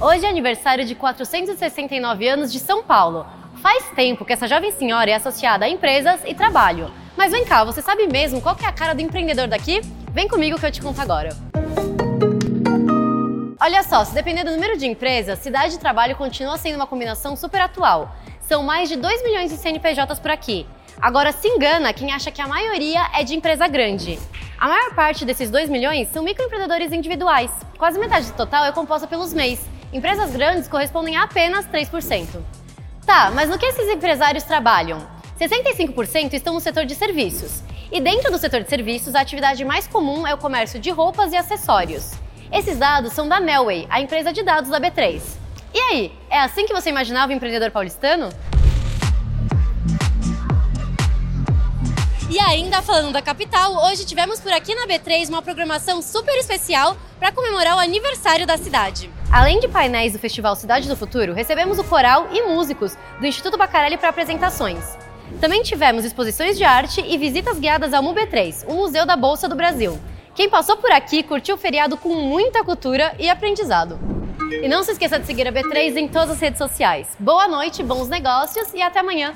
Hoje é aniversário de 469 anos de São Paulo. Faz tempo que essa jovem senhora é associada a empresas e trabalho. Mas vem cá, você sabe mesmo qual é a cara do empreendedor daqui? Vem comigo que eu te conto agora. Olha só, se depender do número de empresas, cidade e trabalho continua sendo uma combinação super atual. São mais de 2 milhões de CNPJs por aqui. Agora se engana quem acha que a maioria é de empresa grande. A maior parte desses 2 milhões são microempreendedores individuais. Quase metade do total é composta pelos MEIs. Empresas grandes correspondem a apenas 3%. Tá, mas no que esses empresários trabalham? 65% estão no setor de serviços. E dentro do setor de serviços, a atividade mais comum é o comércio de roupas e acessórios. Esses dados são da Melway, a empresa de dados da B3. E aí, é assim que você imaginava o empreendedor paulistano? E ainda falando da capital, hoje tivemos por aqui na B3 uma programação super especial para comemorar o aniversário da cidade. Além de painéis do Festival Cidade do Futuro, recebemos o coral e músicos do Instituto Bacarelli para apresentações. Também tivemos exposições de arte e visitas guiadas ao MUB3, o Museu da Bolsa do Brasil. Quem passou por aqui curtiu o feriado com muita cultura e aprendizado. E não se esqueça de seguir a B3 em todas as redes sociais. Boa noite, bons negócios e até amanhã!